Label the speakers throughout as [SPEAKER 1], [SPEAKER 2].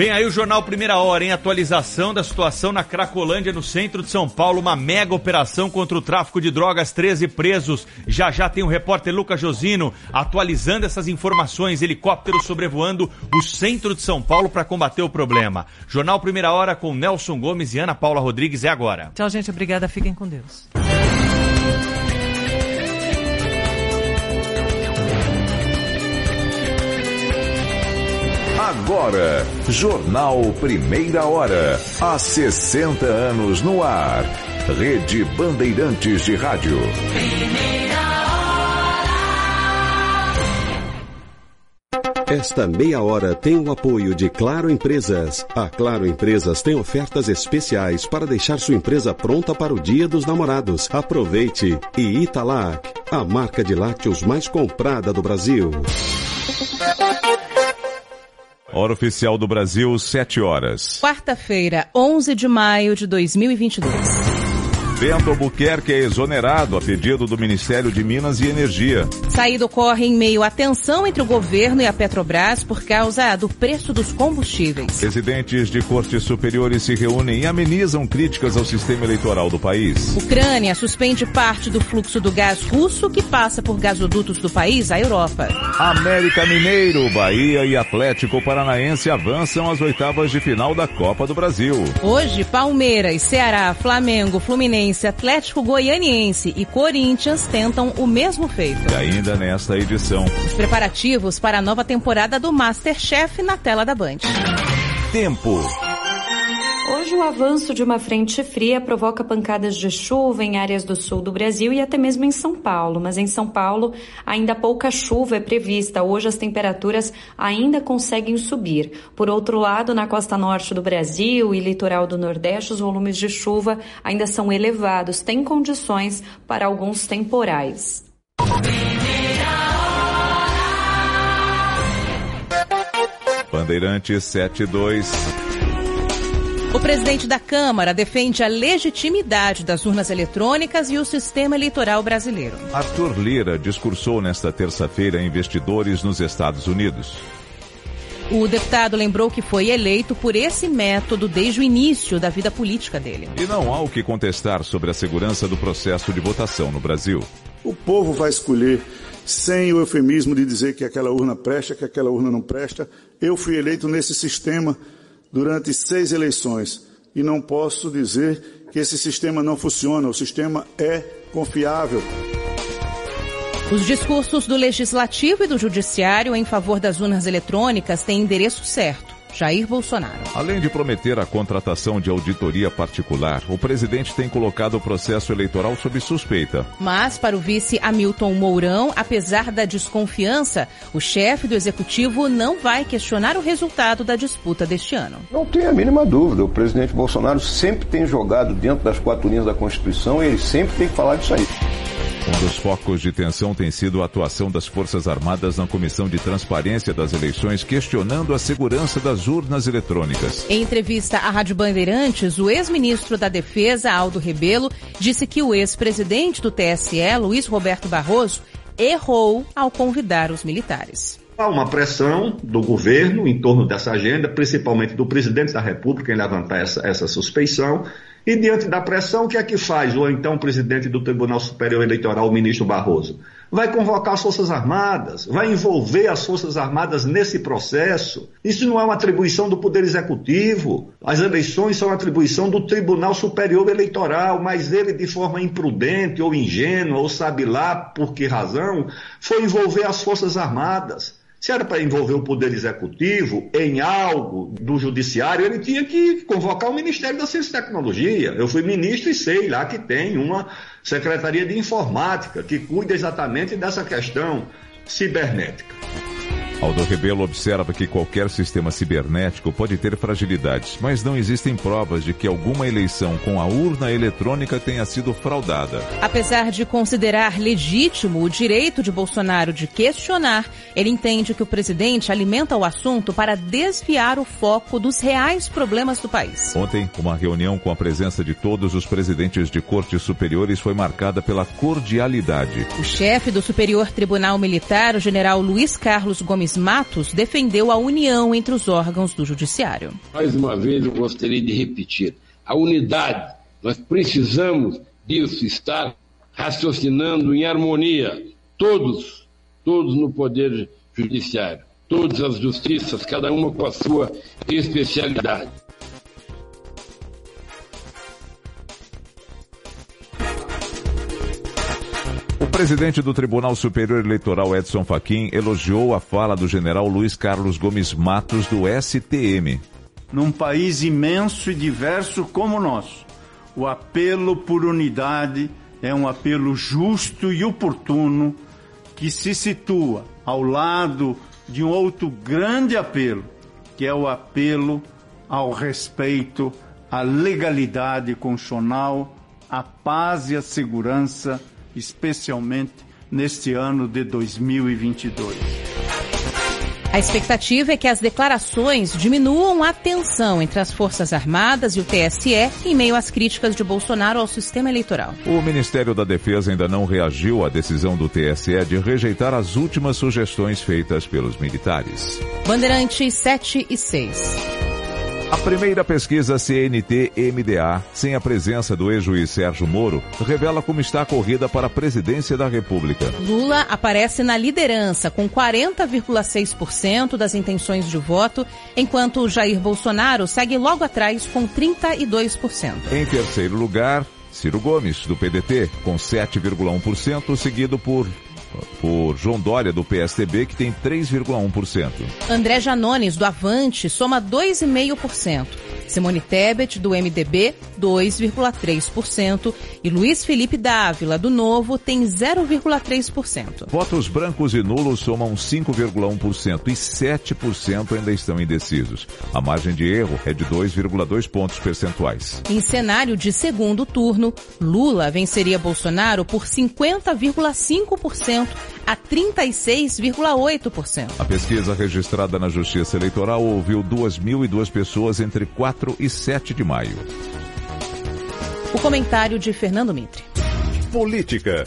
[SPEAKER 1] Vem aí o Jornal Primeira Hora, em atualização da situação na Cracolândia, no centro de São Paulo. Uma mega operação contra o tráfico de drogas, 13 presos. Já já tem o repórter Lucas Josino atualizando essas informações. Helicóptero sobrevoando o centro de São Paulo para combater o problema. Jornal Primeira Hora com Nelson Gomes e Ana Paula Rodrigues é agora.
[SPEAKER 2] Tchau, gente. Obrigada. Fiquem com Deus.
[SPEAKER 3] Agora, Jornal Primeira Hora. Há 60 anos no ar. Rede Bandeirantes de Rádio.
[SPEAKER 4] Esta meia hora tem o apoio de Claro Empresas. A Claro Empresas tem ofertas especiais para deixar sua empresa pronta para o Dia dos Namorados. Aproveite! E Italac, a marca de lácteos mais comprada do Brasil.
[SPEAKER 3] Hora oficial do Brasil, 7 horas.
[SPEAKER 5] Quarta-feira, 11 de maio de 2022.
[SPEAKER 3] Bento Albuquerque é exonerado a pedido do Ministério de Minas e Energia.
[SPEAKER 5] Saída ocorre em meio à tensão entre o governo e a Petrobras por causa do preço dos combustíveis.
[SPEAKER 3] Presidentes de cortes superiores se reúnem e amenizam críticas ao sistema eleitoral do país.
[SPEAKER 5] Ucrânia suspende parte do fluxo do gás russo que passa por gasodutos do país à Europa.
[SPEAKER 3] América Mineiro, Bahia e Atlético Paranaense avançam às oitavas de final da Copa do Brasil.
[SPEAKER 5] Hoje, Palmeiras, Ceará, Flamengo, Fluminense, Atlético Goianiense e Corinthians tentam o mesmo feito.
[SPEAKER 3] E ainda nesta edição.
[SPEAKER 5] Os preparativos para a nova temporada do Masterchef na tela da Band.
[SPEAKER 3] Tempo.
[SPEAKER 6] Hoje, o avanço de uma frente fria provoca pancadas de chuva em áreas do sul do Brasil e até mesmo em São Paulo. Mas em São Paulo, ainda pouca chuva é prevista. Hoje, as temperaturas ainda conseguem subir. Por outro lado, na costa norte do Brasil e litoral do Nordeste, os volumes de chuva ainda são elevados. Tem condições para alguns temporais.
[SPEAKER 3] Bandeirantes 72.
[SPEAKER 5] O presidente da Câmara defende a legitimidade das urnas eletrônicas e o sistema eleitoral brasileiro.
[SPEAKER 3] Arthur Lira discursou nesta terça-feira a investidores nos Estados Unidos.
[SPEAKER 5] O deputado lembrou que foi eleito por esse método desde o início da vida política dele.
[SPEAKER 3] E não há o que contestar sobre a segurança do processo de votação no Brasil.
[SPEAKER 7] O povo vai escolher sem o eufemismo de dizer que aquela urna presta, que aquela urna não presta. Eu fui eleito nesse sistema durante seis eleições e não posso dizer que esse sistema não funciona. O sistema é confiável.
[SPEAKER 5] Os discursos do Legislativo e do Judiciário em favor das urnas eletrônicas têm endereço certo. Jair Bolsonaro.
[SPEAKER 3] Além de prometer a contratação de auditoria particular, o presidente tem colocado o processo eleitoral sob suspeita.
[SPEAKER 5] Mas, para o vice Hamilton Mourão, apesar da desconfiança, o chefe do executivo não vai questionar o resultado da disputa deste ano.
[SPEAKER 8] Não tem a mínima dúvida. O presidente Bolsonaro sempre tem jogado dentro das quatro linhas da Constituição e ele sempre tem que falar disso aí.
[SPEAKER 3] Um dos focos de tensão tem sido a atuação das Forças Armadas na Comissão de Transparência das Eleições, questionando a segurança das urnas eletrônicas.
[SPEAKER 5] Em entrevista à Rádio Bandeirantes, o ex-ministro da Defesa, Aldo Rebelo, disse que o ex-presidente do TSE, Luiz Roberto Barroso, errou ao convidar os militares.
[SPEAKER 9] Há uma pressão do governo em torno dessa agenda, principalmente do presidente da República, em levantar essa, essa suspeição. E diante da pressão, o que é que faz o então presidente do Tribunal Superior Eleitoral, o ministro Barroso? vai convocar as Forças Armadas, vai envolver as Forças Armadas nesse processo. Isso não é uma atribuição do Poder Executivo. As eleições são atribuição do Tribunal Superior Eleitoral, mas ele, de forma imprudente ou ingênua, ou sabe lá por que razão, foi envolver as Forças Armadas. Se era para envolver o Poder Executivo em algo do Judiciário, ele tinha que convocar o Ministério da Ciência e Tecnologia. Eu fui ministro e sei lá que tem uma Secretaria de Informática que cuida exatamente dessa questão cibernética.
[SPEAKER 3] Aldo Rebelo observa que qualquer sistema cibernético pode ter fragilidades, mas não existem provas de que alguma eleição com a urna eletrônica tenha sido fraudada.
[SPEAKER 5] Apesar de considerar legítimo o direito de Bolsonaro de questionar, ele entende que o presidente alimenta o assunto para desviar o foco dos reais problemas do país.
[SPEAKER 3] Ontem, uma reunião com a presença de todos os presidentes de cortes superiores foi marcada pela cordialidade.
[SPEAKER 5] O chefe do Superior Tribunal Militar, o general Luiz Carlos Gomes Matos defendeu a união entre os órgãos do Judiciário.
[SPEAKER 10] Mais uma vez eu gostaria de repetir: a unidade. Nós precisamos disso, estar raciocinando em harmonia. Todos, todos no Poder Judiciário, todas as justiças, cada uma com a sua especialidade.
[SPEAKER 3] Presidente do Tribunal Superior Eleitoral, Edson Fachin, elogiou a fala do general Luiz Carlos Gomes Matos, do STM.
[SPEAKER 11] Num país imenso e diverso como o nosso, o apelo por unidade é um apelo justo e oportuno que se situa ao lado de um outro grande apelo, que é o apelo ao respeito à legalidade constitucional, à paz e à segurança especialmente neste ano de 2022.
[SPEAKER 5] A expectativa é que as declarações diminuam a tensão entre as Forças Armadas e o TSE em meio às críticas de Bolsonaro ao sistema eleitoral.
[SPEAKER 3] O Ministério da Defesa ainda não reagiu à decisão do TSE de rejeitar as últimas sugestões feitas pelos militares.
[SPEAKER 5] Bandeirantes 7 e 6.
[SPEAKER 3] A primeira pesquisa CNT-MDA, sem a presença do ex-juiz Sérgio Moro, revela como está a corrida para a presidência da República.
[SPEAKER 5] Lula aparece na liderança, com 40,6% das intenções de voto, enquanto Jair Bolsonaro segue logo atrás com 32%.
[SPEAKER 3] Em terceiro lugar, Ciro Gomes, do PDT, com 7,1%, seguido por por João Dória, do PSDB, que tem 3,1%.
[SPEAKER 5] André Janones, do Avante, soma 2,5%. Simone Tebet, do MDB, 2,3%. E Luiz Felipe Dávila, do Novo, tem 0,3%.
[SPEAKER 3] Votos brancos e nulos somam 5,1% e 7% ainda estão indecisos. A margem de erro é de 2,2 pontos percentuais.
[SPEAKER 5] Em cenário de segundo turno, Lula venceria Bolsonaro por 50,5% a 36,8%.
[SPEAKER 3] A pesquisa registrada na Justiça Eleitoral ouviu 2.002 pessoas entre 4 e 7 de maio.
[SPEAKER 5] O comentário de Fernando Mitre.
[SPEAKER 3] Política.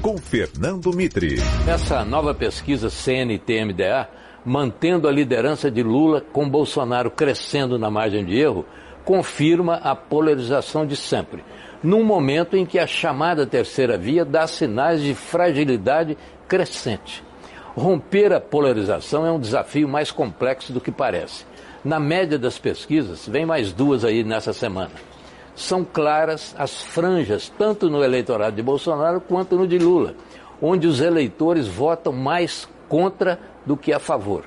[SPEAKER 3] Com Fernando Mitre.
[SPEAKER 12] Essa nova pesquisa CNT-MDA, mantendo a liderança de Lula com Bolsonaro crescendo na margem de erro, confirma a polarização de sempre num momento em que a chamada terceira via dá sinais de fragilidade crescente. Romper a polarização é um desafio mais complexo do que parece. Na média das pesquisas, vem mais duas aí nessa semana. São claras as franjas, tanto no eleitorado de Bolsonaro quanto no de Lula, onde os eleitores votam mais contra do que a favor.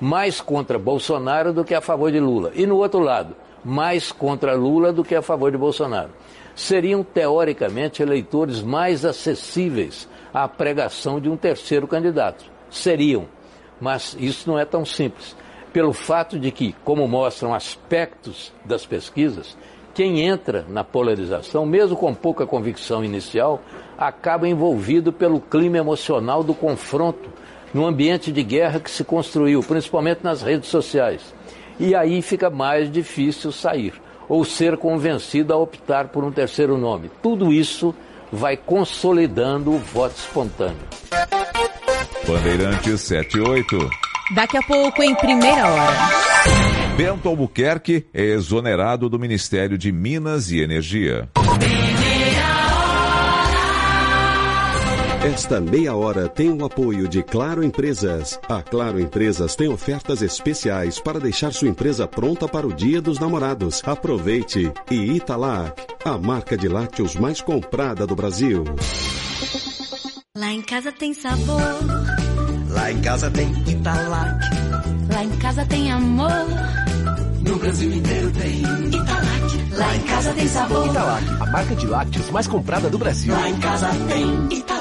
[SPEAKER 12] Mais contra Bolsonaro do que a favor de Lula. E no outro lado, mais contra Lula do que a favor de Bolsonaro seriam teoricamente eleitores mais acessíveis à pregação de um terceiro candidato. Seriam, mas isso não é tão simples, pelo fato de que, como mostram aspectos das pesquisas, quem entra na polarização, mesmo com pouca convicção inicial, acaba envolvido pelo clima emocional do confronto no ambiente de guerra que se construiu, principalmente nas redes sociais. E aí fica mais difícil sair ou ser convencido a optar por um terceiro nome. Tudo isso vai consolidando o voto espontâneo.
[SPEAKER 3] Bandeirantes 78.
[SPEAKER 5] Daqui a pouco, em primeira hora.
[SPEAKER 3] Bento Albuquerque é exonerado do Ministério de Minas e Energia.
[SPEAKER 4] Esta meia hora tem o apoio de Claro Empresas. A Claro Empresas tem ofertas especiais para deixar sua empresa pronta para o Dia dos Namorados. Aproveite! E Italac, a marca de lácteos mais comprada do Brasil.
[SPEAKER 13] Lá em casa tem sabor.
[SPEAKER 14] Lá em casa tem Italac.
[SPEAKER 13] Lá em casa tem amor.
[SPEAKER 14] No Brasil inteiro tem
[SPEAKER 13] Italac. Lá em casa tem sabor.
[SPEAKER 14] Italac, a marca de lácteos mais comprada do Brasil.
[SPEAKER 13] Lá em casa tem Italac.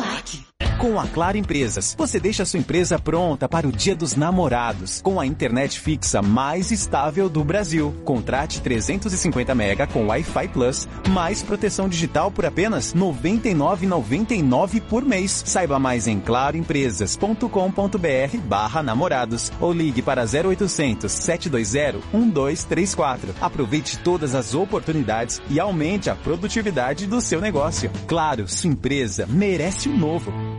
[SPEAKER 15] Com a Claro Empresas, você deixa sua empresa pronta para o Dia dos Namorados, com a internet fixa mais estável do Brasil. Contrate 350 mega com Wi-Fi Plus, mais proteção digital por apenas R$ 99,99 por mês. Saiba mais em claroempresas.com.br barra namorados ou ligue para 0800 720 1234. Aproveite todas as oportunidades e aumente a produtividade do seu negócio. Claro, sua empresa merece o um novo.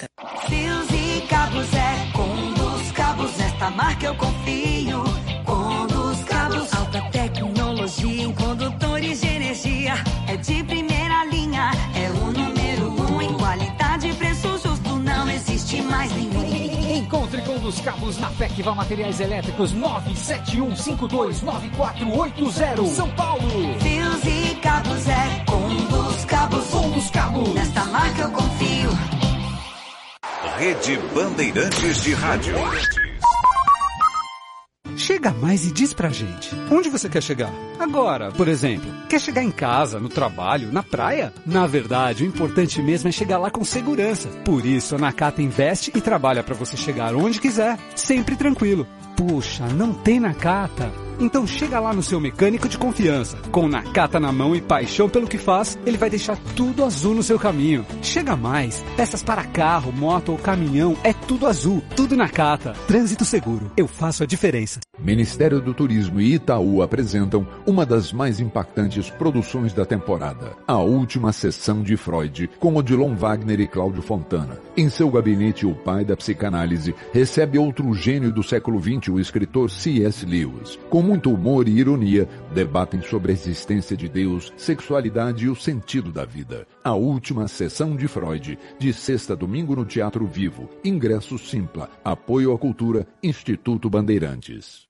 [SPEAKER 16] Fios e cabos é com dos cabos, nesta marca eu confio. Com dos cabos, alta tecnologia em condutores de energia. É de primeira linha, é o número um em qualidade e preço justo, não existe mais ninguém.
[SPEAKER 17] Encontre com dos cabos na Fecval Materiais Elétricos 971529480 São Paulo.
[SPEAKER 16] Fios e cabos é com dos cabos,
[SPEAKER 17] com dos cabos.
[SPEAKER 16] Nesta marca eu confio.
[SPEAKER 18] Rede Bandeirantes de Rádio.
[SPEAKER 19] Chega mais e diz pra gente, onde você quer chegar? Agora, por exemplo, quer chegar em casa, no trabalho, na praia? Na verdade, o importante mesmo é chegar lá com segurança. Por isso, a Nakata investe e trabalha para você chegar onde quiser, sempre tranquilo. Puxa, não tem Nakata? Então chega lá no seu mecânico de confiança. Com Nakata na mão e paixão pelo que faz, ele vai deixar tudo azul no seu caminho. Chega mais, peças para carro, moto ou caminhão, é tudo azul, tudo Nakata. Trânsito seguro, eu faço a diferença.
[SPEAKER 1] Ministério do Turismo e Itaú apresentam uma das mais impactantes produções da temporada, a última sessão de Freud, com Odilon Wagner e Cláudio Fontana. Em seu gabinete, o pai da psicanálise recebe outro gênio do século XX, o escritor C.S. Lewis. Com muito humor e ironia, debatem sobre a existência de Deus, sexualidade e o sentido da vida. A última sessão de Freud, de sexta a domingo no Teatro Vivo. Ingresso Simpla. Apoio à Cultura, Instituto Bandeirantes.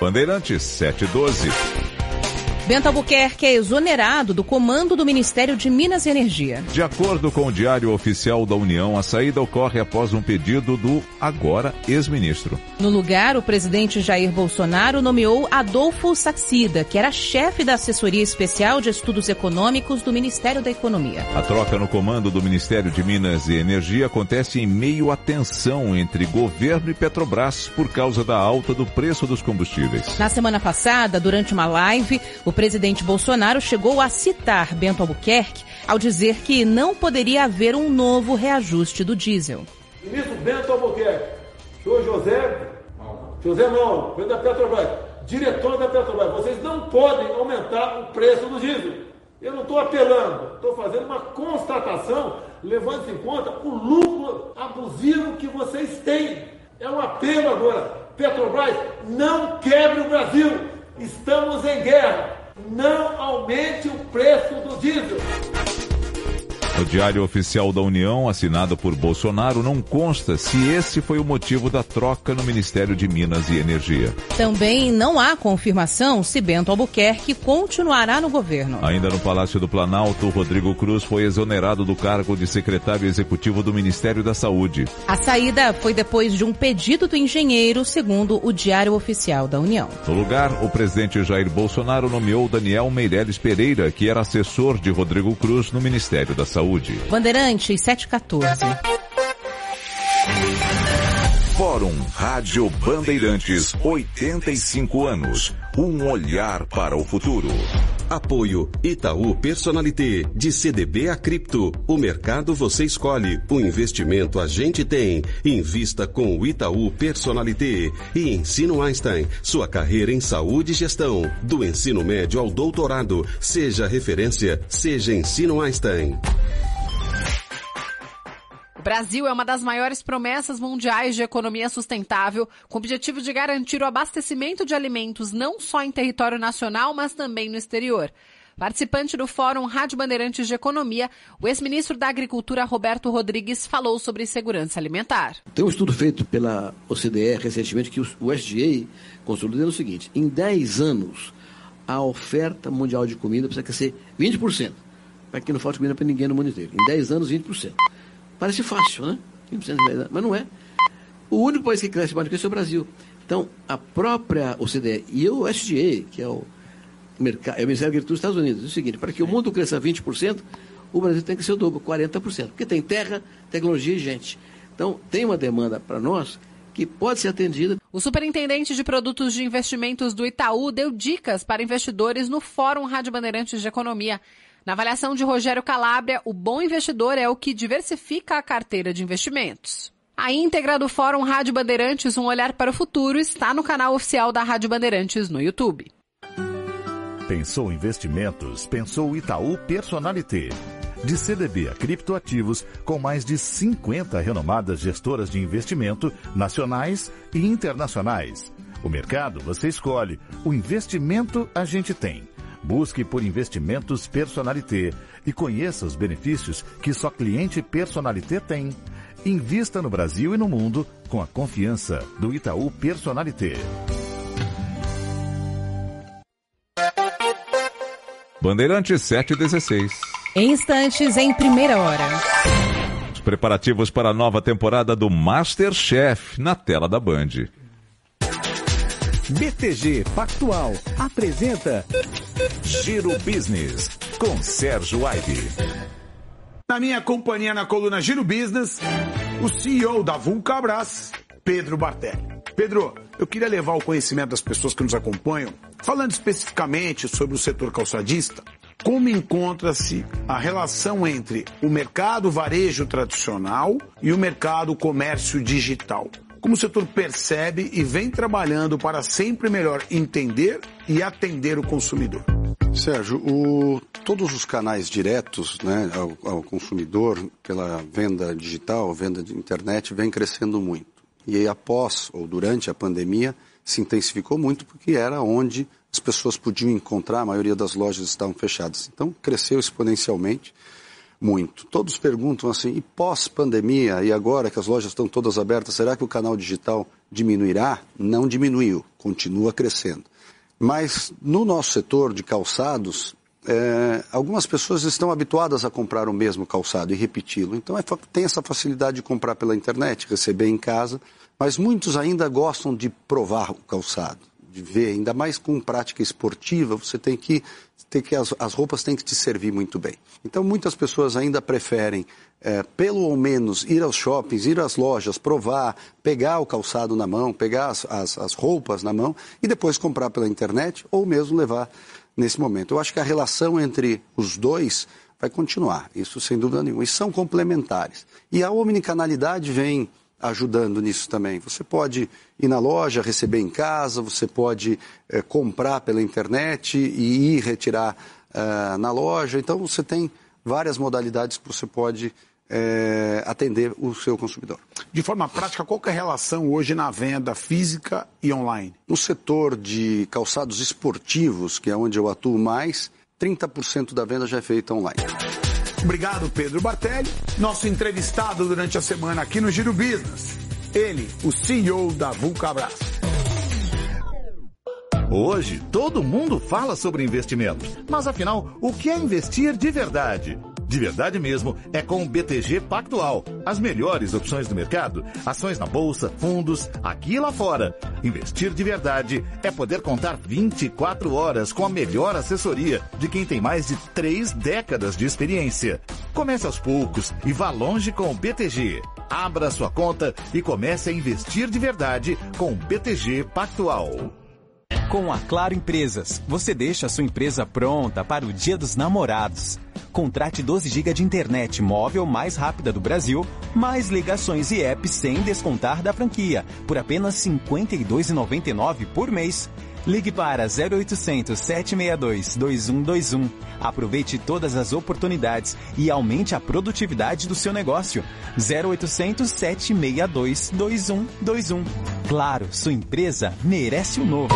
[SPEAKER 1] Bandeirantes 712.
[SPEAKER 5] Bento Albuquerque é exonerado do comando do Ministério de Minas e Energia.
[SPEAKER 1] De acordo com o Diário Oficial da União, a saída ocorre após um pedido do agora ex-ministro.
[SPEAKER 5] No lugar, o presidente Jair Bolsonaro nomeou Adolfo Saxida, que era chefe da Assessoria Especial de Estudos Econômicos do Ministério da Economia.
[SPEAKER 1] A troca no comando do Ministério de Minas e Energia acontece em meio à tensão entre governo e Petrobras por causa da alta do preço dos combustíveis.
[SPEAKER 5] Na semana passada, durante uma live, o presidente Bolsonaro chegou a citar Bento Albuquerque ao dizer que não poderia haver um novo reajuste do diesel.
[SPEAKER 20] Ministro Bento Albuquerque, senhor José, José não, da Petrobras, diretor da Petrobras, vocês não podem aumentar o preço do diesel. Eu não estou apelando, estou fazendo uma constatação, levando em conta o lucro abusivo que vocês têm. É um apelo agora. Petrobras, não quebre o Brasil. Estamos em guerra não aumente o preço do diesel.
[SPEAKER 3] No Diário Oficial da União, assinado por Bolsonaro, não consta se esse foi o motivo da troca no Ministério de Minas e Energia.
[SPEAKER 5] Também não há confirmação se Bento Albuquerque continuará no governo.
[SPEAKER 3] Ainda no Palácio do Planalto, Rodrigo Cruz foi exonerado do cargo de secretário executivo do Ministério da Saúde.
[SPEAKER 5] A saída foi depois de um pedido do engenheiro, segundo o Diário Oficial da União.
[SPEAKER 3] No lugar, o presidente Jair Bolsonaro nomeou Daniel Meirelles Pereira, que era assessor de Rodrigo Cruz no Ministério da Saúde.
[SPEAKER 5] Bandeirantes 714.
[SPEAKER 21] Fórum Rádio Bandeirantes, 85 anos. Um olhar para o futuro.
[SPEAKER 4] Apoio Itaú Personalité, de CDB a cripto. O mercado você escolhe, o investimento a gente tem. Invista com o Itaú Personalité e Ensino Einstein, sua carreira em saúde e gestão. Do ensino médio ao doutorado, seja referência, seja Ensino Einstein.
[SPEAKER 22] Brasil é uma das maiores promessas mundiais de economia sustentável, com o objetivo de garantir o abastecimento de alimentos não só em território nacional, mas também no exterior. Participante do Fórum Rádio Bandeirantes de Economia, o ex-ministro da Agricultura Roberto Rodrigues falou sobre segurança alimentar.
[SPEAKER 1] Tem um estudo feito pela OCDE recentemente que o SGA consolidando o seguinte: em 10 anos, a oferta mundial de comida precisa crescer 20%, para que não falte comida para ninguém no mundo inteiro. Em 10 anos, 20%. Parece fácil, né? Mas não é. O único país que cresce mais do que esse é o Brasil. Então, a própria OCDE e o SGA, que é o, mercado, é o Ministério da Agricultura dos Estados Unidos, é o seguinte, para que o mundo cresça 20%, o Brasil tem que ser o dobro, 40%. Porque tem terra, tecnologia e gente. Então, tem uma demanda para nós que pode ser atendida.
[SPEAKER 22] O superintendente de produtos de investimentos do Itaú deu dicas para investidores no Fórum Rádio Bandeirantes de Economia. Na avaliação de Rogério Calabria, o bom investidor é o que diversifica a carteira de investimentos. A íntegra do Fórum Rádio Bandeirantes Um Olhar para o Futuro está no canal oficial da Rádio Bandeirantes no YouTube.
[SPEAKER 21] Pensou investimentos? Pensou Itaú Personalité. De CDB a criptoativos, com mais de 50 renomadas gestoras de investimento nacionais e internacionais. O mercado você escolhe, o investimento a gente tem. Busque por investimentos Personalité e conheça os benefícios que só cliente Personalité tem. Invista no Brasil e no mundo com a confiança do Itaú Personalité.
[SPEAKER 3] Bandeirante 716.
[SPEAKER 5] Em instantes, em primeira hora.
[SPEAKER 3] Os preparativos para a nova temporada do Masterchef na tela da Band.
[SPEAKER 21] BTG Pactual apresenta Giro Business com Sérgio Aibe.
[SPEAKER 23] Na minha companhia na coluna Giro Business, o CEO da Vulcabras, Pedro Bartelli. Pedro, eu queria levar o conhecimento das pessoas que nos acompanham, falando especificamente sobre o setor calçadista, como encontra-se a relação entre o mercado varejo tradicional e o mercado comércio digital como o setor percebe e vem trabalhando para sempre melhor entender e atender o consumidor?
[SPEAKER 24] Sérgio, o, todos os canais diretos né, ao, ao, consumidor pela venda digital, venda de internet, vem crescendo muito. E aí, após ou durante a pandemia, se intensificou muito porque era onde as pessoas podiam encontrar, a maioria das lojas estavam fechadas. Então, cresceu exponencialmente muito. Todos perguntam assim, e pós-pandemia, e agora que as lojas estão todas abertas, será que o canal digital diminuirá? Não diminuiu, continua crescendo. Mas no nosso setor de calçados, é, algumas pessoas estão habituadas a comprar o mesmo calçado e repeti-lo. Então é, tem essa facilidade de comprar pela internet, receber em casa, mas muitos ainda gostam de provar o calçado de ver, ainda mais com prática esportiva, você tem que ter que as, as roupas têm que te servir muito bem. Então muitas pessoas ainda preferem é, pelo ou menos ir aos shoppings, ir às lojas, provar, pegar o calçado na mão, pegar as, as, as roupas na mão e depois comprar pela internet ou mesmo levar nesse momento. Eu acho que a relação entre os dois vai continuar, isso sem dúvida nenhuma. E são complementares. E a omnicanalidade vem ajudando nisso também. Você pode ir na loja, receber em casa, você pode é, comprar pela internet e ir retirar uh, na loja. Então você tem várias modalidades que você pode é, atender o seu consumidor.
[SPEAKER 23] De forma prática, qual é a relação hoje na venda física e online?
[SPEAKER 24] No setor de calçados esportivos, que é onde eu atuo mais, 30% da venda já é feita online.
[SPEAKER 23] Obrigado, Pedro Bartelli, nosso entrevistado durante a semana aqui no Giro Business. Ele, o CEO da Vulcabras.
[SPEAKER 21] Hoje, todo mundo fala sobre investimentos. Mas afinal, o que é investir de verdade? De verdade mesmo, é com o BTG Pactual. As melhores opções do mercado, ações na bolsa, fundos, aqui e lá fora. Investir de verdade é poder contar 24 horas com a melhor assessoria de quem tem mais de três décadas de experiência. Comece aos poucos e vá longe com o BTG. Abra sua conta e comece a investir de verdade com o BTG Pactual.
[SPEAKER 15] Com a Claro Empresas, você deixa a sua empresa pronta para o Dia dos Namorados. Contrate 12 GB de internet móvel mais rápida do Brasil, mais ligações e apps sem descontar da franquia, por apenas R$ 52,99 por mês. Ligue para 0800 762 2121. Aproveite todas as oportunidades e aumente a produtividade do seu negócio. 0800 762 2121. Claro, sua empresa merece o um novo.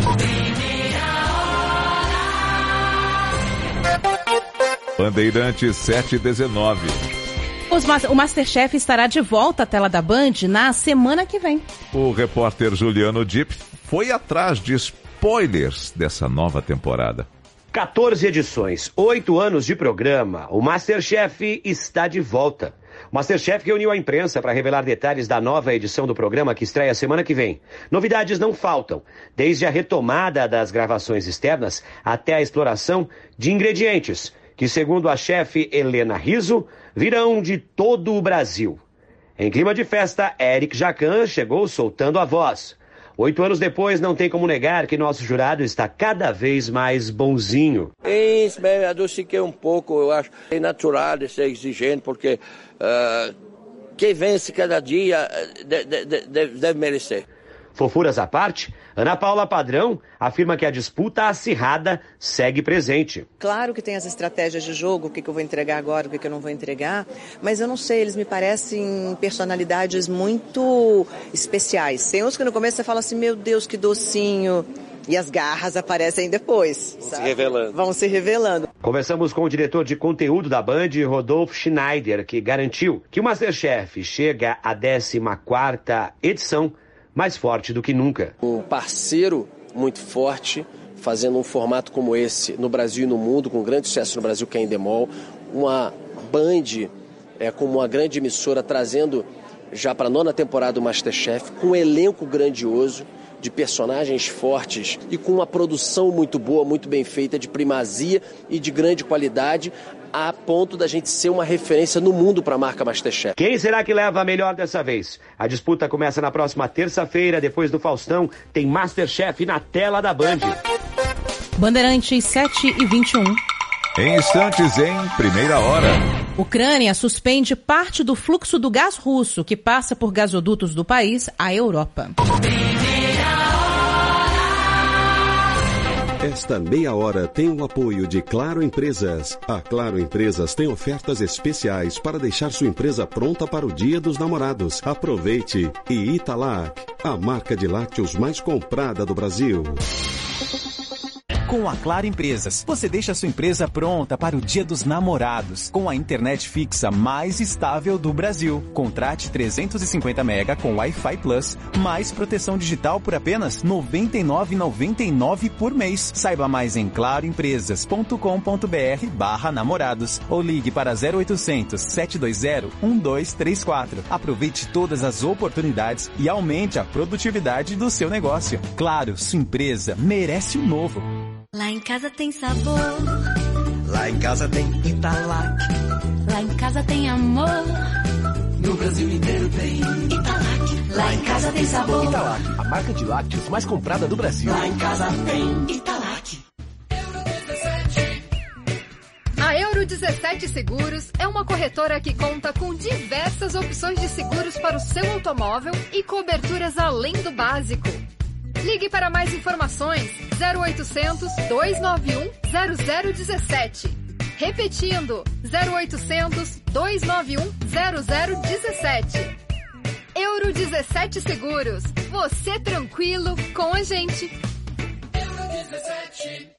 [SPEAKER 3] Bandeirante 719.
[SPEAKER 5] o Masterchef estará de volta à tela da Band na semana que vem.
[SPEAKER 3] O repórter Juliano Dip foi atrás de spoilers dessa nova temporada.
[SPEAKER 25] 14 edições, 8 anos de programa. O Masterchef está de volta. O Masterchef reuniu a imprensa para revelar detalhes da nova edição do programa que estreia semana que vem. Novidades não faltam, desde a retomada das gravações externas até a exploração de ingredientes, que, segundo a chefe Helena Riso, virão de todo o Brasil. Em clima de festa, Eric Jacan chegou soltando a voz. Oito anos depois, não tem como negar que nosso jurado está cada vez mais bonzinho.
[SPEAKER 1] Isso, me adociquei um pouco, eu acho. É natural de ser exigente, porque uh, quem vence cada dia deve, deve, deve merecer.
[SPEAKER 25] Fofuras à parte, Ana Paula Padrão afirma que a disputa acirrada segue presente.
[SPEAKER 26] Claro que tem as estratégias de jogo, o que, eu vou entregar agora, o que, eu não vou entregar, mas eu não sei, eles me parecem personalidades muito especiais. Tem uns que no começo você fala assim, meu Deus, que docinho. E as garras aparecem depois.
[SPEAKER 25] Vão se revelando.
[SPEAKER 26] Vão se revelando.
[SPEAKER 25] Conversamos com o diretor de conteúdo da Band, Rodolfo Schneider, que garantiu que o Masterchef chega à 14 quarta edição mais forte do que nunca.
[SPEAKER 27] Um parceiro muito forte, fazendo um formato como esse no Brasil e no mundo, com grande sucesso no Brasil, que é a Endemol. Uma Band é, como uma grande emissora, trazendo já para a nona temporada do Masterchef, com um elenco grandioso de personagens fortes e com uma produção muito boa, muito bem feita, de primazia e de grande qualidade, a ponto da gente ser uma referência no mundo para a marca Masterchef.
[SPEAKER 25] Quem será que leva a melhor dessa vez? A disputa começa na próxima terça-feira, depois do Faustão, tem Masterchef na tela da Band.
[SPEAKER 5] Bandeirantes 7 e 21.
[SPEAKER 3] Em instantes, em primeira hora.
[SPEAKER 5] Ucrânia suspende parte do fluxo do gás russo que passa por gasodutos do país à Europa.
[SPEAKER 4] Esta meia hora tem o apoio de Claro Empresas. A Claro Empresas tem ofertas especiais para deixar sua empresa pronta para o Dia dos Namorados. Aproveite! E Italac, a marca de lácteos mais comprada do Brasil.
[SPEAKER 15] Com a Claro Empresas, você deixa sua empresa pronta para o Dia dos Namorados, com a internet fixa mais estável do Brasil. Contrate 350 mega com Wi-Fi Plus, mais proteção digital por apenas R$ 99,99 por mês. Saiba mais em claroempresas.com.br barra namorados ou ligue para 0800 720 1234. Aproveite todas as oportunidades e aumente a produtividade do seu negócio. Claro, sua empresa merece o um novo.
[SPEAKER 28] Lá em casa tem sabor.
[SPEAKER 14] Lá em casa tem Italac.
[SPEAKER 29] Lá em casa tem amor.
[SPEAKER 14] No Brasil inteiro tem
[SPEAKER 29] Italac. Lá em casa tem sabor.
[SPEAKER 14] Italac, a marca de lácteos mais comprada do Brasil.
[SPEAKER 29] Lá em casa tem Italac.
[SPEAKER 30] A Euro 17 Seguros é uma corretora que conta com diversas opções de seguros para o seu automóvel e coberturas além do básico. Ligue para mais informações 0800 291 0017. Repetindo 0800 291 0017. Euro 17 Seguros. Você tranquilo com a gente.
[SPEAKER 14] Euro 17.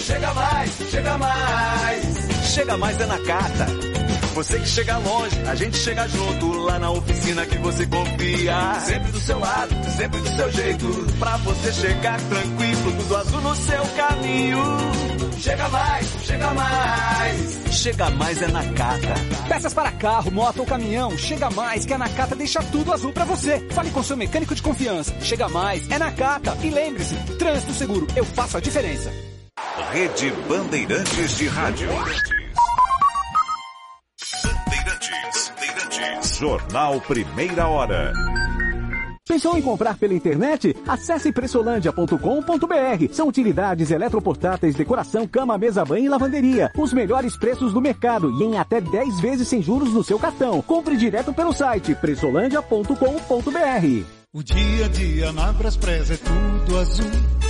[SPEAKER 14] Chega mais, chega mais.
[SPEAKER 15] Chega mais é na Cata.
[SPEAKER 14] Você que chega longe, a gente chega junto lá na oficina que você confia. Sempre do seu lado, sempre do seu jeito. Pra você chegar tranquilo, tudo azul no seu caminho. Chega mais, chega mais. Chega mais é na Cata.
[SPEAKER 19] Peças para carro, moto ou caminhão, chega mais que a Nakata deixa tudo azul para você. Fale com seu mecânico de confiança. Chega mais é na Cata. E lembre-se, trânsito seguro, eu faço a diferença.
[SPEAKER 3] Rede Bandeirantes de Rádio. Jornal Primeira Hora.
[SPEAKER 31] Pensou em comprar pela internet? Acesse pressolândia.com.br. São utilidades eletroportáteis, decoração, cama, mesa, banho e lavanderia. Os melhores preços do mercado e em até 10 vezes sem juros no seu cartão. Compre direto pelo site pressolândia.com.br.
[SPEAKER 32] O dia a dia na Braspress é tudo azul.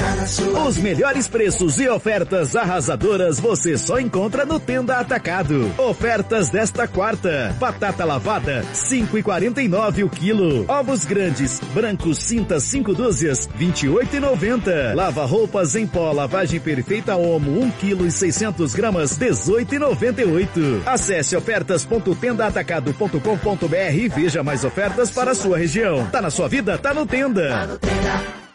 [SPEAKER 33] Os melhores preços e ofertas arrasadoras você só encontra no Tenda Atacado. Ofertas desta quarta. Batata lavada, 5,49 o quilo. Ovos grandes, brancos cintas 5 dúzias, 28,90. Lava roupas em pó, lavagem perfeita Omo, 1 quilo e 600 gramas, 18,98. Acesse ofertas.tendaatacado.com.br e veja mais ofertas para a sua região. Tá na sua vida? Tá no Tenda.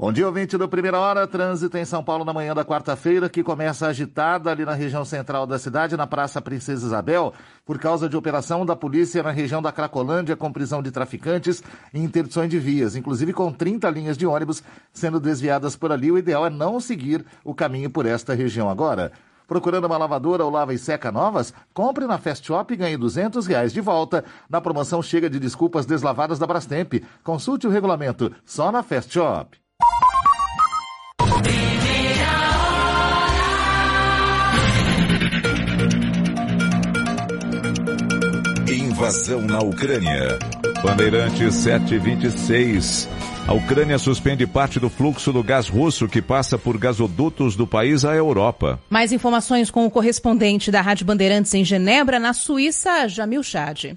[SPEAKER 21] Bom dia, ouvinte do Primeira Hora. Trânsito em São Paulo na manhã da quarta-feira, que começa agitada ali na região central da cidade, na Praça Princesa Isabel, por causa de operação da polícia na região da Cracolândia, com prisão de traficantes e interdições de vias, inclusive com 30 linhas de ônibus sendo desviadas por ali. O ideal é não seguir o caminho por esta região agora. Procurando uma lavadora ou lava e seca novas? Compre na Fast Shop e ganhe 200 reais de volta. Na promoção chega de desculpas deslavadas da Brastemp. Consulte o regulamento só na Fast Shop.
[SPEAKER 3] Invasão na Ucrânia. Bandeirantes 726. A Ucrânia suspende parte do fluxo do gás russo que passa por gasodutos do país à Europa.
[SPEAKER 5] Mais informações com o correspondente da Rádio Bandeirantes em Genebra, na Suíça, Jamil Chad.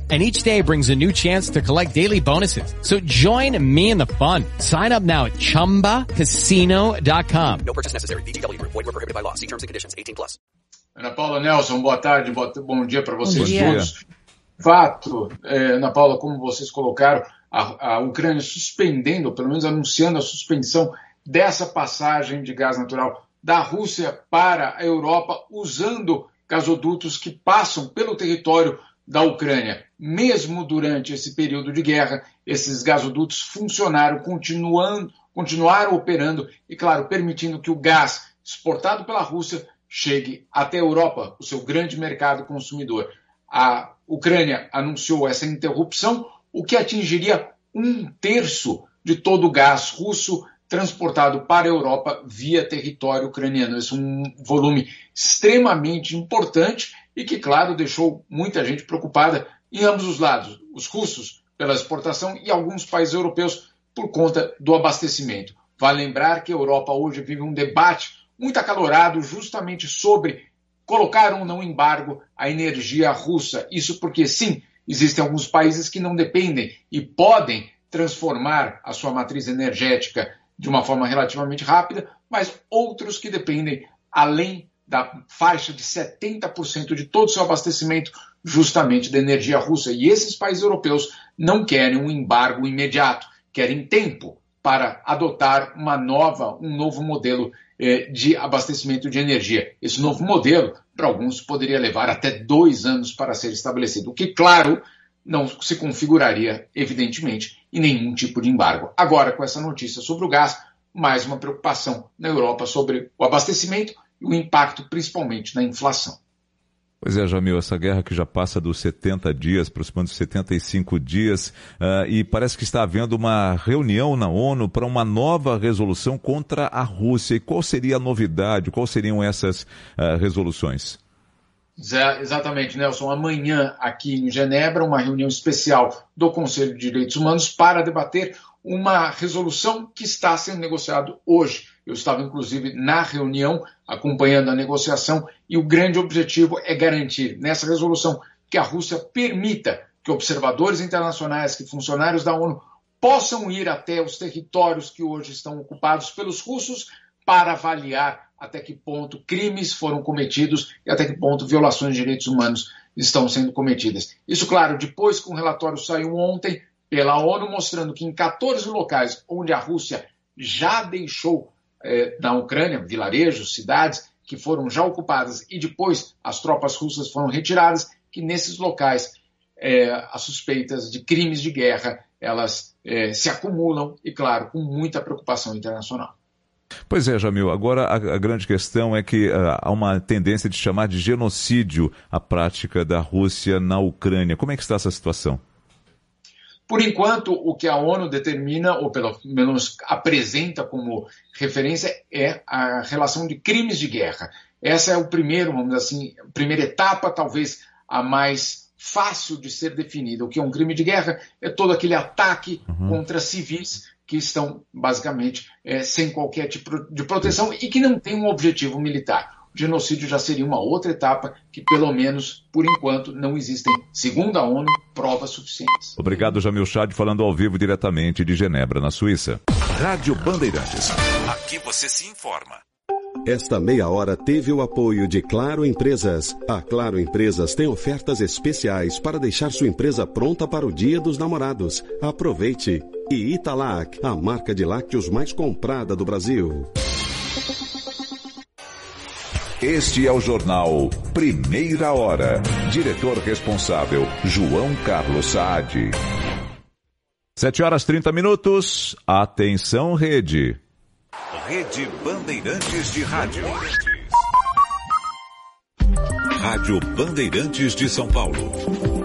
[SPEAKER 30] And each day brings a new chance to collect daily bonuses. So join me in the fun. Sign up now at chumbacasino.com.
[SPEAKER 34] No purchase necessary. Group. Void were prohibited by law. See terms and conditions. 18 plus.
[SPEAKER 35] Ana Paula Nelson, boa tarde, boa, bom dia para vocês
[SPEAKER 3] dia.
[SPEAKER 35] todos. Fato, eh, Ana Paula, como vocês colocaram, a, a Ucrânia suspendendo, ou pelo menos anunciando a suspensão dessa passagem de gás natural da Rússia para a Europa, usando gasodutos que passam pelo território da Ucrânia. Mesmo durante esse período de guerra, esses gasodutos funcionaram, continuando, continuaram operando e, claro, permitindo que o gás exportado pela Rússia chegue até a Europa, o seu grande mercado consumidor. A Ucrânia anunciou essa interrupção, o que atingiria um terço de todo o gás russo transportado para a Europa via território ucraniano. Esse é um volume extremamente importante e que, claro, deixou muita gente preocupada em ambos os lados, os russos pela exportação e alguns países europeus por conta do abastecimento. Vale lembrar que a Europa hoje vive um debate muito acalorado justamente sobre colocar ou não embargo à energia russa. Isso porque, sim, existem alguns países que não dependem e podem transformar a sua matriz energética de uma forma relativamente rápida, mas outros que dependem além da faixa de 70% de todo o seu abastecimento justamente da energia russa. E esses países europeus não querem um embargo imediato, querem tempo para adotar uma nova, um novo modelo eh, de abastecimento de energia. Esse novo modelo, para alguns, poderia levar até dois anos para ser estabelecido, o que, claro, não se configuraria, evidentemente, em nenhum tipo de embargo. Agora, com essa notícia sobre o gás, mais uma preocupação na Europa sobre o abastecimento e o impacto, principalmente, na inflação.
[SPEAKER 3] Pois é, Jamil, essa guerra que já passa dos 70 dias, aproximando dos 75 dias, uh, e parece que está havendo uma reunião na ONU para uma nova resolução contra a Rússia. E qual seria a novidade? Quais seriam essas uh, resoluções?
[SPEAKER 35] Exatamente, Nelson. Amanhã, aqui em Genebra, uma reunião especial do Conselho de Direitos Humanos para debater uma resolução que está sendo negociado hoje. Eu estava, inclusive, na reunião, acompanhando a negociação, e o grande objetivo é garantir, nessa resolução, que a Rússia permita que observadores internacionais, que funcionários da ONU possam ir até os territórios que hoje estão ocupados pelos russos para avaliar até que ponto crimes foram cometidos e até que ponto violações de direitos humanos estão sendo cometidas. Isso, claro, depois que um relatório saiu ontem pela ONU mostrando que em 14 locais onde a Rússia já deixou na Ucrânia, vilarejos, cidades que foram já ocupadas e depois as tropas russas foram retiradas, que nesses locais eh, as suspeitas de crimes de guerra elas eh, se acumulam e, claro, com muita preocupação internacional.
[SPEAKER 3] Pois é, Jamil. Agora a, a grande questão é que uh, há uma tendência de chamar de genocídio a prática da Rússia na Ucrânia. Como é que está essa situação?
[SPEAKER 35] Por enquanto, o que a ONU determina, ou pelo menos apresenta como referência, é a relação de crimes de guerra. Essa é o primeiro, vamos dizer assim, a primeira etapa, talvez a mais fácil de ser definida. O que é um crime de guerra é todo aquele ataque uhum. contra civis que estão, basicamente, é, sem qualquer tipo de proteção e que não tem um objetivo militar genocídio já seria uma outra etapa que, pelo menos por enquanto, não existem, segundo a ONU, provas suficientes.
[SPEAKER 3] Obrigado, Jamil Chad, falando ao vivo diretamente de Genebra, na Suíça. Rádio Bandeirantes.
[SPEAKER 4] Aqui você se informa. Esta meia hora teve o apoio de Claro Empresas. A Claro Empresas tem ofertas especiais para deixar sua empresa pronta para o Dia dos Namorados. Aproveite! E Italac, a marca de lácteos mais comprada do Brasil.
[SPEAKER 3] Este é o jornal Primeira Hora. Diretor responsável, João Carlos Saad. 7 horas 30 minutos. Atenção, rede. Rede Bandeirantes de Rádio. Rádio Bandeirantes de São Paulo.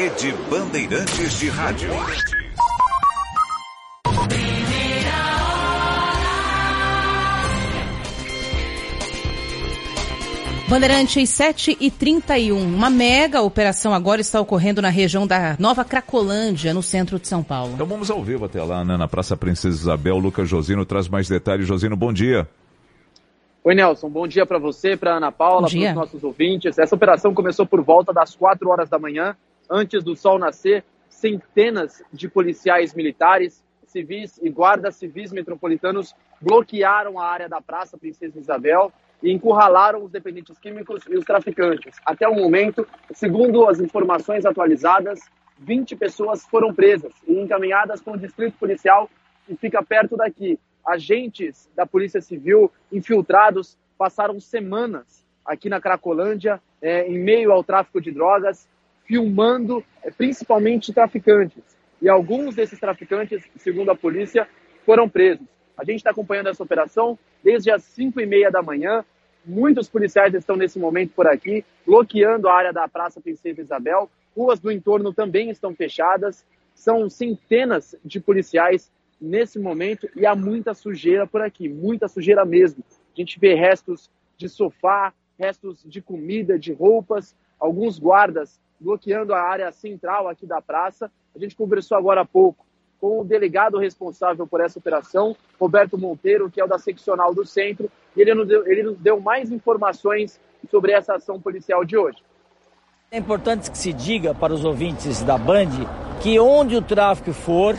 [SPEAKER 3] Rede Bandeirantes de Rádio.
[SPEAKER 5] Bandeirantes 7 e 31. Uma mega operação agora está ocorrendo na região da Nova Cracolândia, no centro de São Paulo.
[SPEAKER 3] Então vamos ao vivo até lá, né, na Praça Princesa Isabel. Lucas Josino traz mais detalhes. Josino, bom dia.
[SPEAKER 36] Oi, Nelson. Bom dia para você, para Ana Paula, para os nossos ouvintes. Essa operação começou por volta das 4 horas da manhã Antes do sol nascer, centenas de policiais militares, civis e guardas civis metropolitanos bloquearam a área da Praça Princesa Isabel e encurralaram os dependentes químicos e os traficantes. Até o momento, segundo as informações atualizadas, 20 pessoas foram presas e encaminhadas para o distrito policial que fica perto daqui. Agentes da Polícia Civil infiltrados passaram semanas aqui na Cracolândia, é, em meio ao tráfico de drogas, filmando eh, principalmente traficantes. E alguns desses traficantes, segundo a polícia, foram presos. A gente está acompanhando essa operação desde as 5 e meia da manhã. Muitos policiais estão nesse momento por aqui, bloqueando a área da Praça Princesa Isabel. Ruas do entorno também estão fechadas. São centenas de policiais nesse momento e há muita sujeira por aqui, muita sujeira mesmo. A gente vê restos de sofá, restos de comida, de roupas. Alguns guardas bloqueando a área central aqui da praça. A gente conversou agora há pouco com o delegado responsável por essa operação, Roberto Monteiro, que é o da seccional do centro, e ele nos deu, ele nos deu mais informações sobre essa ação policial de hoje.
[SPEAKER 37] É importante que se diga para os ouvintes da Band que onde o tráfico for,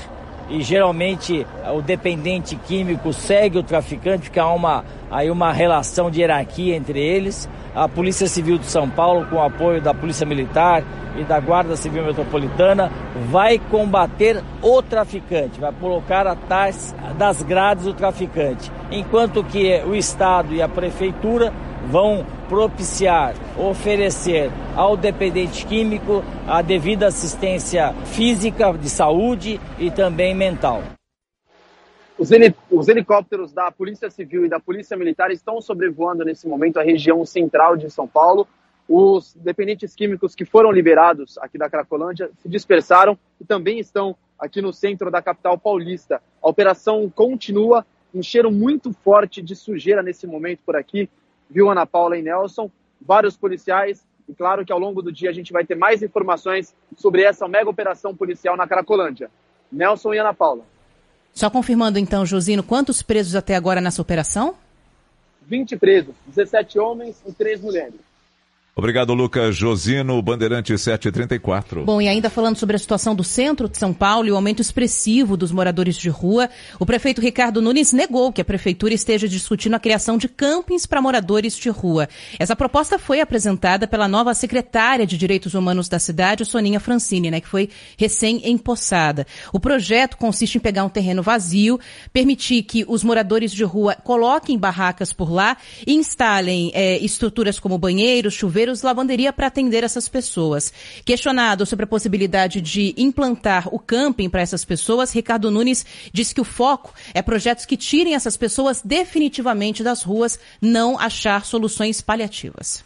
[SPEAKER 37] e geralmente o dependente químico segue o traficante, porque há uma, aí uma relação de hierarquia entre eles. A Polícia Civil de São Paulo, com o apoio da Polícia Militar e da Guarda Civil Metropolitana, vai combater o traficante, vai colocar atrás das grades o traficante, enquanto que o Estado e a Prefeitura vão propiciar, oferecer ao dependente químico a devida assistência física, de saúde e também mental.
[SPEAKER 36] Os, heli os, helicópteros da Polícia Civil e da Polícia Militar estão sobrevoando nesse momento a região central de São Paulo. Os dependentes químicos que foram liberados aqui da Cracolândia se dispersaram e também estão aqui no centro da capital paulista. A operação continua, um cheiro muito forte de sujeira nesse momento por aqui viu Ana Paula e Nelson, vários policiais, e claro que ao longo do dia a gente vai ter mais informações sobre essa mega operação policial na Cracolândia. Nelson e Ana Paula.
[SPEAKER 5] Só confirmando então, Josino, quantos presos até agora nessa operação?
[SPEAKER 36] 20 presos, 17 homens e 3 mulheres.
[SPEAKER 3] Obrigado, Lucas Josino, Bandeirante 734.
[SPEAKER 5] Bom, e ainda falando sobre a situação do centro de São Paulo e o aumento expressivo dos moradores de rua, o prefeito Ricardo Nunes negou que a prefeitura esteja discutindo a criação de campings para moradores de rua. Essa proposta foi apresentada pela nova secretária de Direitos Humanos da cidade, Soninha Francini, né, que foi recém-empossada. O projeto consiste em pegar um terreno vazio, permitir que os moradores de rua coloquem barracas por lá instalem é, estruturas como banheiros, chuveiros, chuveiros, lavanderia para atender essas pessoas. Questionado sobre a possibilidade de implantar o camping para essas pessoas, Ricardo Nunes disse que o foco é projetos que tirem essas pessoas definitivamente das ruas, não achar soluções paliativas.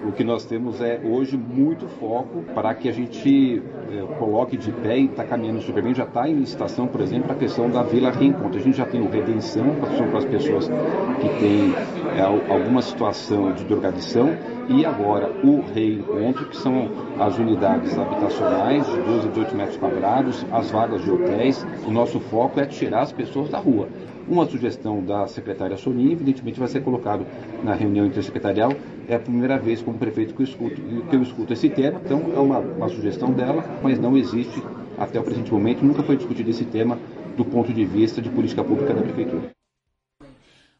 [SPEAKER 38] O que nós temos é hoje muito foco para que a gente é, coloque de pé e está caminhando super bem. Já está em licitação, por exemplo, a questão da Vila Reencontro. A gente já tem o Redenção, são para as pessoas que têm é, alguma situação de drogadição, e agora o Reencontro, que são as unidades habitacionais de 12 a 18 metros quadrados, as vagas de hotéis. O nosso foco é tirar as pessoas da rua. Uma sugestão da secretária Soninha, evidentemente, vai ser colocado na reunião intersecretarial. É a primeira vez como prefeito que eu escuto, que eu escuto esse tema, então é uma, uma sugestão dela, mas não existe, até o presente momento, nunca foi discutido esse tema do ponto de vista de política pública da prefeitura.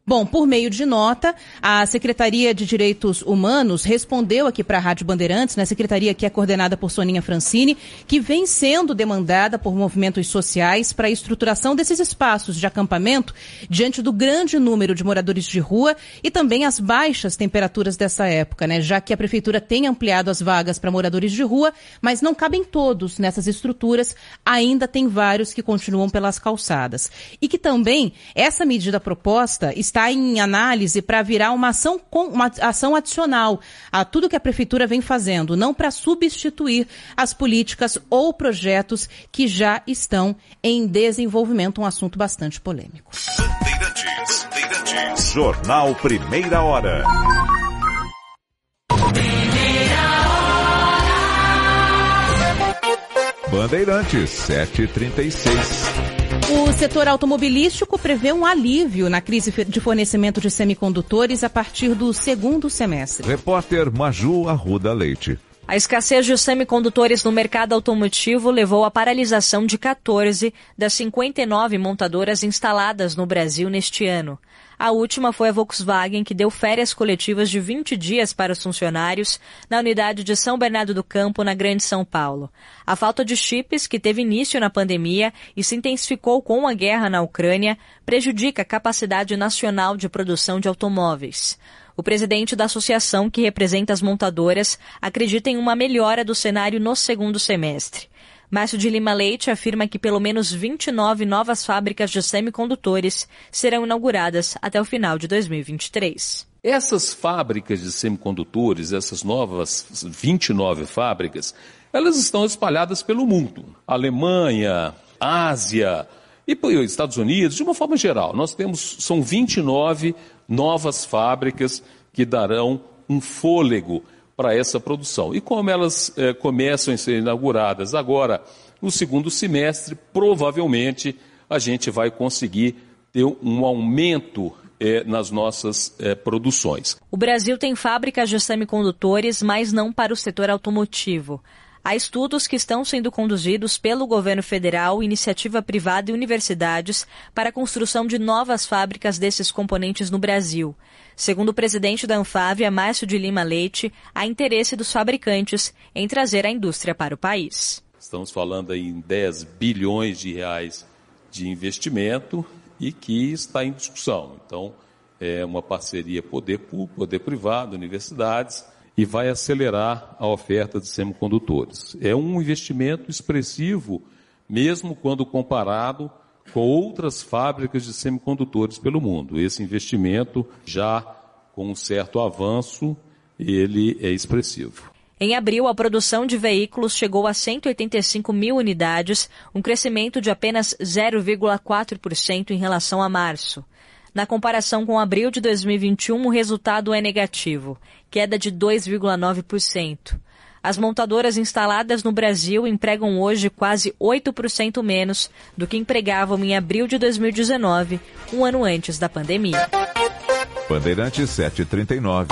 [SPEAKER 5] Bom, por meio de nota, a Secretaria de Direitos Humanos respondeu aqui para a Rádio Bandeirantes, na né, secretaria que é coordenada por Soninha Francini, que vem sendo demandada por movimentos sociais para a estruturação desses espaços de acampamento diante do grande número de moradores de rua e também as baixas temperaturas dessa época, né? Já que a prefeitura tem ampliado as vagas para moradores de rua, mas não cabem todos nessas estruturas, ainda tem vários que continuam pelas calçadas. E que também essa medida proposta está está em análise para virar uma ação, uma ação adicional a tudo que a prefeitura vem fazendo, não para substituir as políticas ou projetos que já estão em desenvolvimento, um assunto bastante polêmico. Bandeirantes,
[SPEAKER 3] Bandeirantes. Jornal Primeira Hora. Bandeirantes, 736.
[SPEAKER 5] O setor automobilístico prevê um alívio na crise de fornecimento de semicondutores a partir do segundo semestre.
[SPEAKER 3] Repórter Maju Arruda Leite.
[SPEAKER 28] A escassez de semicondutores no mercado automotivo levou à paralisação de 14 das 59 montadoras instaladas no Brasil neste ano. A última foi a Volkswagen, que deu férias coletivas de 20 dias para os funcionários na unidade de São Bernardo do Campo, na Grande São Paulo. A falta de chips, que teve início na pandemia e se intensificou com a guerra na Ucrânia, prejudica a capacidade nacional de produção de automóveis. O presidente da associação, que representa as montadoras, acredita em uma melhora do cenário no segundo semestre. Márcio de Lima Leite afirma que pelo menos 29 novas fábricas de semicondutores serão inauguradas até o final de 2023.
[SPEAKER 39] Essas fábricas de semicondutores, essas novas 29 fábricas, elas estão espalhadas pelo mundo. Alemanha, Ásia e Estados Unidos, de uma forma geral. Nós temos, são 29 novas fábricas que darão um fôlego para essa produção. E como elas é, começam a ser inauguradas agora no segundo semestre, provavelmente, a gente vai conseguir ter um aumento é, nas nossas é, produções.
[SPEAKER 28] O Brasil tem fábricas de semicondutores, mas não para o setor automotivo. Há estudos que estão sendo conduzidos pelo governo federal, iniciativa privada e universidades para a construção de novas fábricas desses componentes no Brasil. Segundo o presidente da Anfávia, Márcio de Lima Leite, há interesse dos fabricantes em trazer a indústria para o país.
[SPEAKER 39] Estamos falando em 10 bilhões de reais de investimento e que está em discussão. Então, é uma parceria poder público, poder privado, universidades, e vai acelerar a oferta de semicondutores. É um investimento expressivo, mesmo quando comparado com outras fábricas de semicondutores pelo mundo. Esse investimento, já com um certo avanço, ele é expressivo.
[SPEAKER 28] Em abril, a produção de veículos chegou a 185 mil unidades, um crescimento de apenas 0,4% em relação a março. Na comparação com abril de 2021, o resultado é negativo, queda de 2,9%. As montadoras instaladas no Brasil empregam hoje quase 8% menos do que empregavam em abril de 2019, um ano antes da pandemia.
[SPEAKER 3] Bandeirantes 739.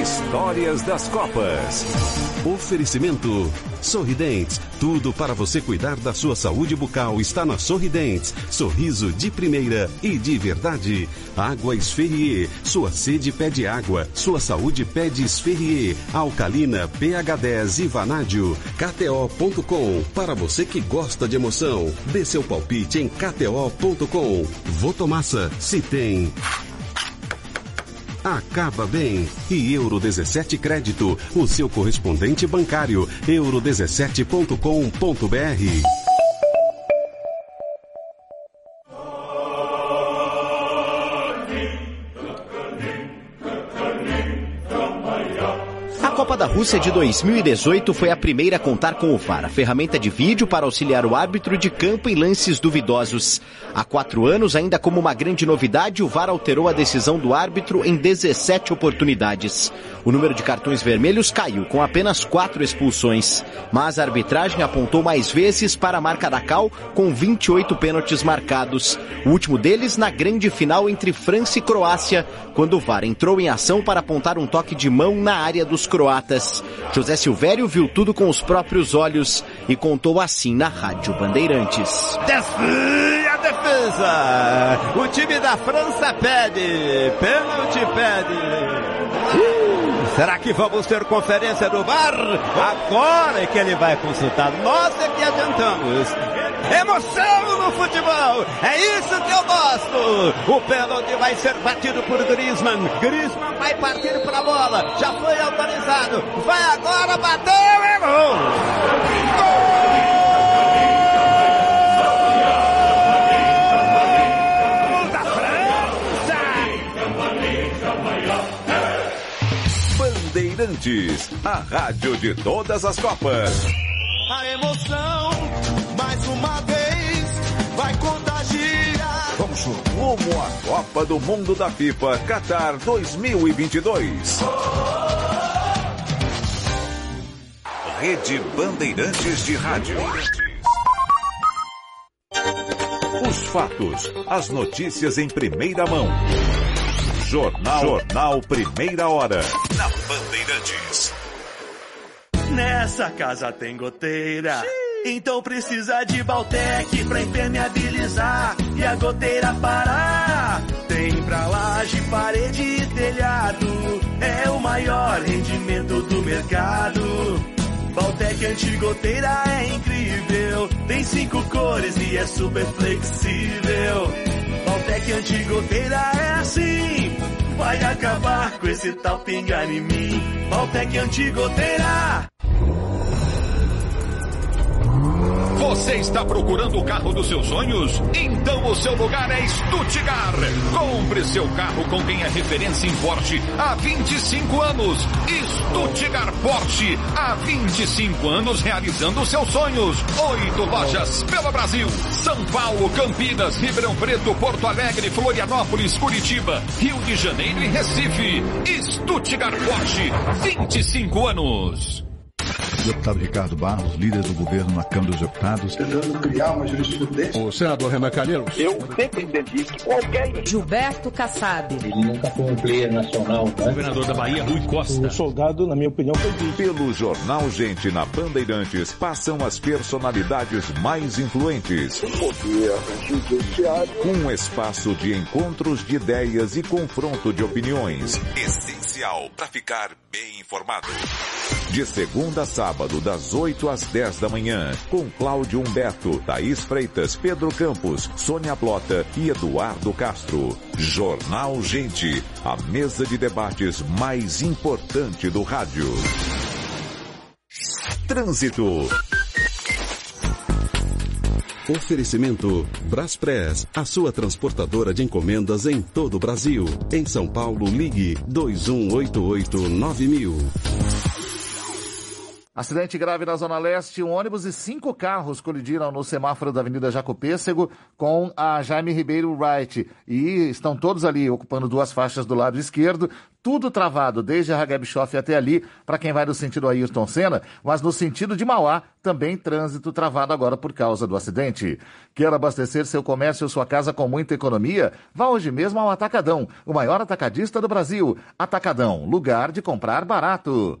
[SPEAKER 4] Histórias das Copas. Oferecimento Sorridentes. Tudo para você cuidar da sua saúde bucal está na Sorridentes. Sorriso de primeira e de verdade. Água Esferrier. Sua sede pede água. Sua saúde pede Esferrier. Alcalina, pH 10 e Vanádio. KTO.com. Para você que gosta de emoção. Dê seu palpite em KTO.com. Votomassa. Se tem acaba bem. E Euro 17 Crédito, o seu correspondente bancário, euro17.com.br.
[SPEAKER 40] Rússia de 2018 foi a primeira a contar com o VAR, a ferramenta de vídeo para auxiliar o árbitro de campo em lances duvidosos. Há quatro anos, ainda como uma grande novidade, o VAR alterou a decisão do árbitro em 17 oportunidades. O número de cartões vermelhos caiu, com apenas quatro expulsões. Mas a arbitragem apontou mais vezes para a marca da Cal, com 28 pênaltis marcados. O último deles na grande final entre França e Croácia, quando o VAR entrou em ação para apontar um toque de mão na área dos croatas. José Silvério viu tudo com os próprios olhos e contou assim na Rádio Bandeirantes.
[SPEAKER 41] Desvia a defesa! O time da França pede! Pênalti pede! Será que vamos ter conferência do bar? Agora é que ele vai consultar. Nós é que adiantamos. Emoção no futebol! É isso que eu gosto! O pênalti vai ser batido por Griezmann. Griezmann vai partir para a bola. Já foi autorizado. Vai agora, bateu e gol!
[SPEAKER 3] Bandeirantes, a rádio de todas as Copas.
[SPEAKER 14] A emoção, mais uma vez, vai contagiar.
[SPEAKER 3] Vamos rumo à Copa do Mundo da FIFA Qatar 2022. Rede Bandeirantes de Rádio. Os fatos, as notícias em primeira mão. Jornal, Jornal Primeira Hora. Na Bandeirantes.
[SPEAKER 14] Nessa casa tem goteira. Então precisa de Baltec pra impermeabilizar e a goteira parar. Tem pra laje, parede e telhado. É o maior rendimento do mercado. Baltec antigoteira é incrível. Tem cinco cores e é super flexível. Baltec antigoteira é assim. Vai acabar com esse tal pingar em mim. Baltec antigoteira.
[SPEAKER 42] Você está procurando o carro dos seus sonhos? Então o seu lugar é Stuttgart. Compre seu carro com quem é referência em Porsche há 25 anos. Stuttgart Porsche, há 25 anos realizando seus sonhos. Oito lojas pelo Brasil. São Paulo, Campinas, Ribeirão Preto, Porto Alegre, Florianópolis, Curitiba, Rio de Janeiro e Recife. Stuttgart Porsche, 25 anos.
[SPEAKER 43] Deputado Ricardo Barros, líder do governo na Câmara dos Deputados.
[SPEAKER 44] Tentando criar uma jurisprudência.
[SPEAKER 43] O senador Renan Calheiros.
[SPEAKER 44] Eu sempre entendi que qualquer...
[SPEAKER 5] Gilberto Kassab.
[SPEAKER 45] Ele nunca foi um player nacional. Né?
[SPEAKER 46] Governador da Bahia, Rui Costa.
[SPEAKER 47] O soldado, na minha opinião, foi visto.
[SPEAKER 3] Pelo Jornal Gente na Bandeirantes, passam as personalidades mais influentes.
[SPEAKER 44] Poder judiciário.
[SPEAKER 3] Um espaço de encontros de ideias e confronto de opiniões. Essencial para ficar bem informado. De segunda a sábado, das 8 às 10 da manhã, com Cláudio Humberto, Thaís Freitas, Pedro Campos, Sônia Blota e Eduardo Castro. Jornal Gente, a mesa de debates mais importante do rádio. Trânsito.
[SPEAKER 4] Oferecimento Braspress, a sua transportadora de encomendas em todo o Brasil. Em São Paulo, ligue 2188-9000.
[SPEAKER 21] Acidente grave na Zona Leste, um ônibus e cinco carros colidiram no semáforo da Avenida Jacopêssego com a Jaime Ribeiro Wright. E estão todos ali ocupando duas faixas do lado esquerdo, tudo travado, desde a Hageb até ali, para quem vai no sentido Ayrton Senna, mas no sentido de Mauá, também trânsito travado agora por causa do acidente. Quer abastecer seu comércio ou sua casa com muita economia? Vá hoje mesmo ao Atacadão, o maior atacadista do Brasil. Atacadão, lugar de comprar barato.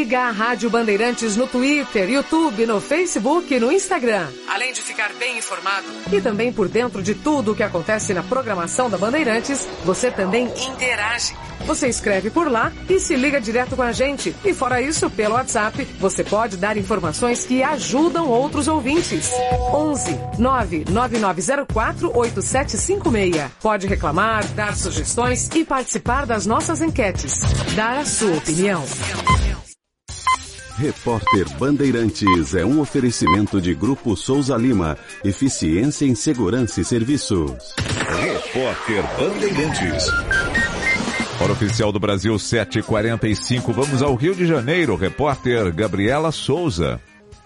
[SPEAKER 48] Siga a Rádio Bandeirantes no Twitter, YouTube, no Facebook e no Instagram. Além de ficar bem informado e também por dentro de tudo o que acontece na programação da Bandeirantes, você também interage. Você escreve por lá e se liga direto com a gente. E fora isso, pelo WhatsApp, você pode dar informações que ajudam outros ouvintes. 11 99904 8756. Pode reclamar, dar sugestões e participar das nossas enquetes. Dar a sua opinião.
[SPEAKER 4] Repórter Bandeirantes é um oferecimento de Grupo Souza Lima. Eficiência em Segurança e Serviços.
[SPEAKER 3] Repórter Bandeirantes. Hora oficial do Brasil 745. Vamos ao Rio de Janeiro. Repórter Gabriela Souza.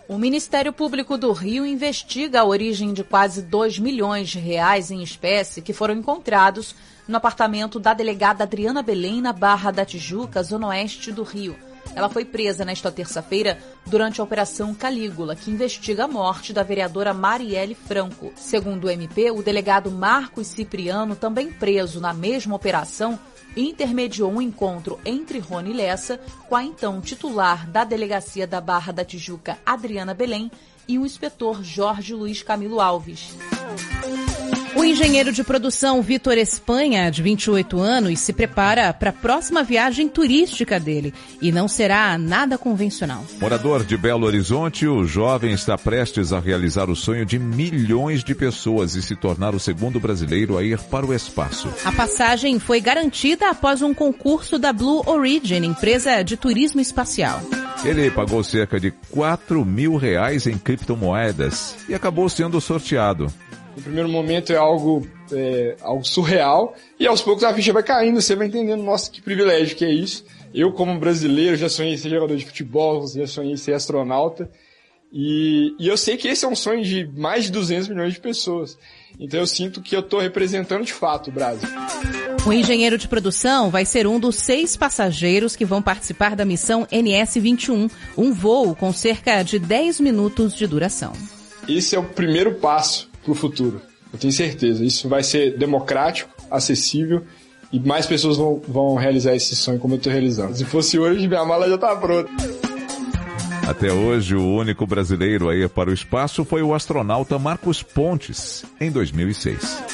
[SPEAKER 49] O Ministério Público do Rio investiga a origem de quase 2 milhões de reais em espécie que foram encontrados no apartamento da delegada Adriana Belém, na Barra da Tijuca, zona oeste do Rio. Ela foi presa nesta terça-feira durante a Operação Calígula, que investiga a morte da vereadora Marielle Franco. Segundo o MP, o delegado Marcos Cipriano, também preso na mesma operação, intermediou um encontro entre Rony Lessa com a então titular da Delegacia da Barra da Tijuca, Adriana Belém, e o inspetor Jorge Luiz Camilo Alves.
[SPEAKER 5] O engenheiro de produção Vitor Espanha, de 28 anos, se prepara para a próxima viagem turística dele e não será nada convencional.
[SPEAKER 3] Morador de Belo Horizonte, o jovem está prestes a realizar o sonho de milhões de pessoas e se tornar o segundo brasileiro a ir para o espaço.
[SPEAKER 5] A passagem foi garantida após um concurso da Blue Origin, empresa de turismo espacial.
[SPEAKER 3] Ele pagou cerca de 4 mil reais em criptomoedas e acabou sendo sorteado.
[SPEAKER 40] No primeiro momento é algo, é, algo surreal e aos poucos a ficha vai caindo, você vai entendendo, nossa, que privilégio que é isso. Eu, como brasileiro, já sonhei ser jogador de futebol, já sonhei ser astronauta. E, e eu sei que esse é um sonho de mais de 200 milhões de pessoas. Então eu sinto que eu estou representando de fato o Brasil.
[SPEAKER 5] O engenheiro de produção vai ser um dos seis passageiros que vão participar da missão NS-21, um voo com cerca de 10 minutos de duração.
[SPEAKER 40] Esse é o primeiro passo para o futuro. Eu tenho certeza. Isso vai ser democrático, acessível e mais pessoas vão, vão realizar esse sonho como eu estou realizando. Se fosse hoje, minha mala já está pronta.
[SPEAKER 3] Até hoje, o único brasileiro a ir para o espaço foi o astronauta Marcos Pontes, em 2006.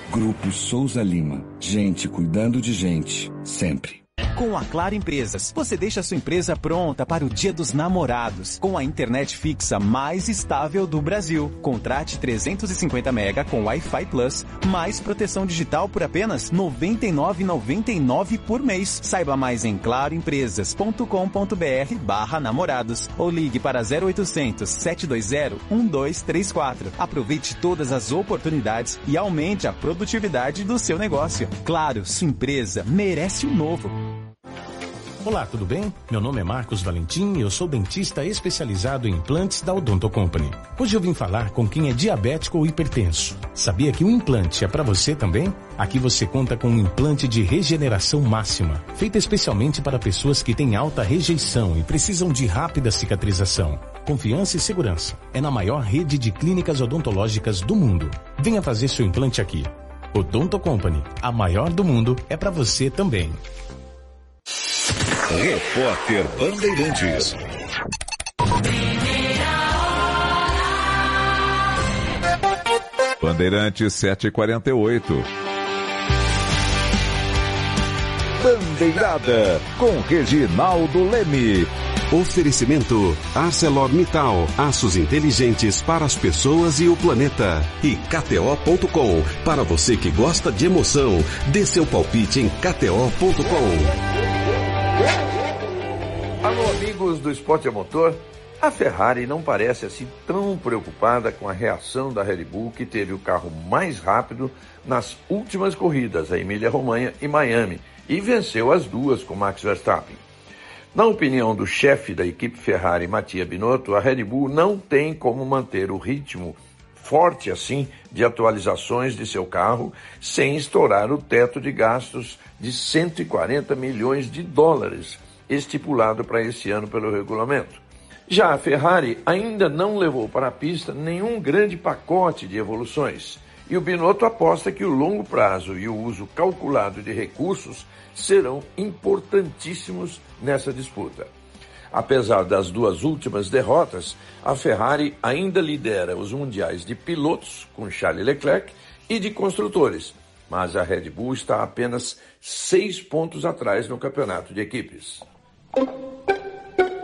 [SPEAKER 50] Grupo Souza Lima. Gente cuidando de gente. Sempre.
[SPEAKER 51] Com a Claro Empresas, você deixa sua empresa pronta para o Dia dos Namorados, com a internet fixa mais estável do Brasil. Contrate 350 mega com Wi-Fi Plus, mais proteção digital por apenas R$ 99,99 por mês. Saiba mais em claroempresas.com.br barra namorados ou ligue para 0800 720 1234. Aproveite todas as oportunidades e aumente a produtividade do seu negócio. Claro, sua empresa merece o um novo.
[SPEAKER 52] Olá, tudo bem? Meu nome é Marcos Valentim e eu sou dentista especializado em implantes da Odonto Company. Hoje eu vim falar com quem é diabético ou hipertenso. Sabia que um implante é para você também? Aqui você conta com um implante de regeneração máxima, feito especialmente para pessoas que têm alta rejeição e precisam de rápida cicatrização. Confiança e segurança. É na maior rede de clínicas odontológicas do mundo. Venha fazer seu implante aqui. Odonto Company, a maior do mundo, é para você também.
[SPEAKER 53] Repórter Bandeirantes.
[SPEAKER 3] Bandeirantes 748.
[SPEAKER 53] Bandeirada com Reginaldo Leme.
[SPEAKER 4] Oferecimento ArcelorMittal, aços inteligentes para as pessoas e o planeta. E KTO.com, para você que gosta de emoção, dê seu palpite em KTO.com.
[SPEAKER 54] Alô, amigos do esporte a motor. A Ferrari não parece assim tão preocupada com a reação da Red Bull, que teve o carro mais rápido nas últimas corridas, a Emília-Romanha e Miami, e venceu as duas com Max Verstappen. Na opinião do chefe da equipe Ferrari, Mattia Binotto, a Red Bull não tem como manter o ritmo forte assim de atualizações de seu carro sem estourar o teto de gastos de 140 milhões de dólares estipulado para esse ano pelo regulamento. Já a Ferrari ainda não levou para a pista nenhum grande pacote de evoluções. E o Binotto aposta que o longo prazo e o uso calculado de recursos serão importantíssimos nessa disputa. Apesar das duas últimas derrotas, a Ferrari ainda lidera os mundiais de pilotos com Charles Leclerc e de construtores, mas a Red Bull está apenas seis pontos atrás no campeonato de equipes.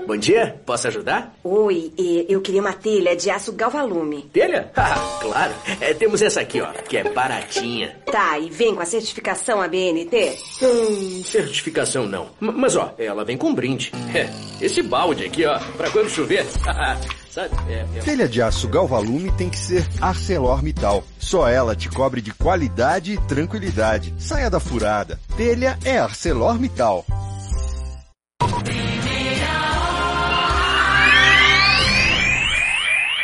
[SPEAKER 55] Bom dia, posso ajudar?
[SPEAKER 56] Oi, eu queria uma telha de aço galvalume.
[SPEAKER 55] Telha? Ah, claro. É, temos essa aqui, ó, que é baratinha.
[SPEAKER 56] Tá, e vem com a certificação ABNT?
[SPEAKER 55] Hum, certificação não. M mas, ó, ela vem com brinde. É, esse balde aqui, ó, pra quando chover.
[SPEAKER 57] É, é... Telha de aço Galvalume tem que ser ArcelorMittal. Só ela te cobre de qualidade e tranquilidade. Saia da furada. Telha é ArcelorMittal.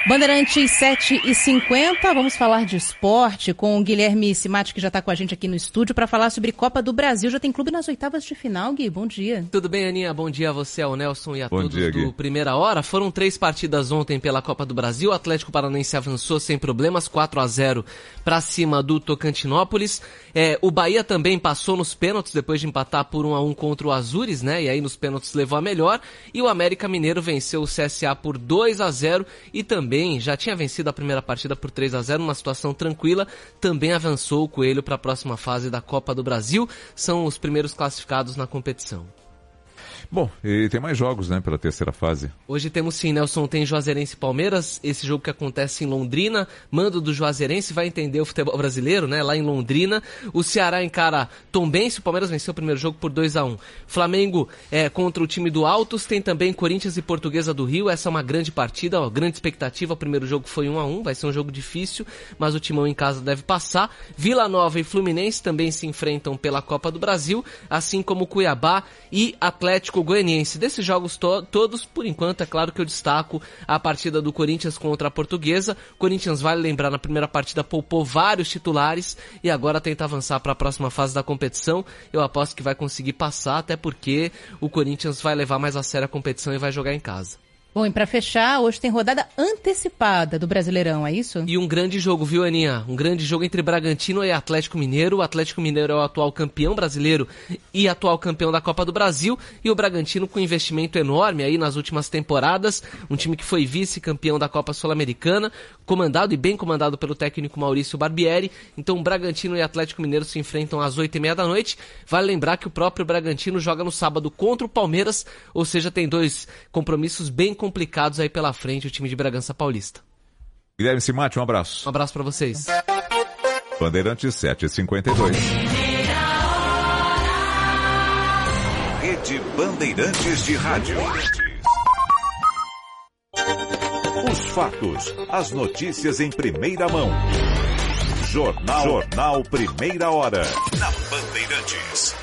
[SPEAKER 5] Bandeirantes 7 e 50 vamos falar de esporte com o Guilherme Simati, que já está com a gente aqui no estúdio, para falar sobre Copa do Brasil. Já tem clube nas oitavas de final, Gui. Bom dia.
[SPEAKER 48] Tudo bem, Aninha? Bom dia a você, ao Nelson e a Bom todos dia, do Primeira Hora. Foram três partidas ontem pela Copa do Brasil. O Atlético Paranaense avançou sem problemas, 4 a 0 para cima do Tocantinópolis. É, o Bahia também passou nos pênaltis depois de empatar por 1 a 1 contra o Azures, né? E aí nos pênaltis levou a melhor. E o América Mineiro venceu o CSA por 2 a 0 e também também já tinha vencido a primeira partida por 3 a 0 numa situação tranquila, também avançou o Coelho para a próxima fase da Copa do Brasil. São os primeiros classificados na competição.
[SPEAKER 3] Bom, e tem mais jogos, né, pela terceira fase.
[SPEAKER 48] Hoje temos sim, Nelson, tem Juazeirense e Palmeiras, esse jogo que acontece em Londrina, mando do Juazeirense, vai entender o futebol brasileiro, né, lá em Londrina. O Ceará encara Tombense, o Palmeiras venceu o primeiro jogo por 2 a 1 Flamengo é, contra o time do Altos, tem também Corinthians e Portuguesa do Rio, essa é uma grande partida, ó, grande expectativa, o primeiro jogo foi 1 a 1 vai ser um jogo difícil, mas o Timão em casa deve passar. Vila Nova e Fluminense também se enfrentam pela Copa do Brasil, assim como Cuiabá e Atlético Goianiense. Desses jogos to todos, por enquanto, é claro que eu destaco a partida do Corinthians contra a Portuguesa. Corinthians, vale lembrar, na primeira partida poupou vários titulares e agora tenta avançar para a próxima fase da competição. Eu aposto que vai conseguir passar, até porque o Corinthians vai levar mais a sério a competição e vai jogar em casa.
[SPEAKER 5] Bom, e para fechar, hoje tem rodada antecipada do Brasileirão, é isso?
[SPEAKER 48] E um grande jogo, viu, Aninha? Um grande jogo entre Bragantino e Atlético Mineiro. O Atlético Mineiro é o atual campeão brasileiro e atual campeão da Copa do Brasil. E o Bragantino com investimento enorme aí nas últimas temporadas. Um time que foi vice-campeão da Copa Sul-Americana, comandado e bem comandado pelo técnico Maurício Barbieri. Então, Bragantino e Atlético Mineiro se enfrentam às oito e meia da noite. Vale lembrar que o próprio Bragantino joga no sábado contra o Palmeiras, ou seja, tem dois compromissos bem complicados aí pela frente, o time de Bragança Paulista.
[SPEAKER 58] Guilherme Simate, um abraço.
[SPEAKER 48] Um abraço para vocês.
[SPEAKER 58] Bandeirantes 752.
[SPEAKER 3] Rede Bandeirantes de Rádio. Os fatos, as notícias em primeira mão. Jornal, Jornal Primeira Hora. Na Bandeirantes.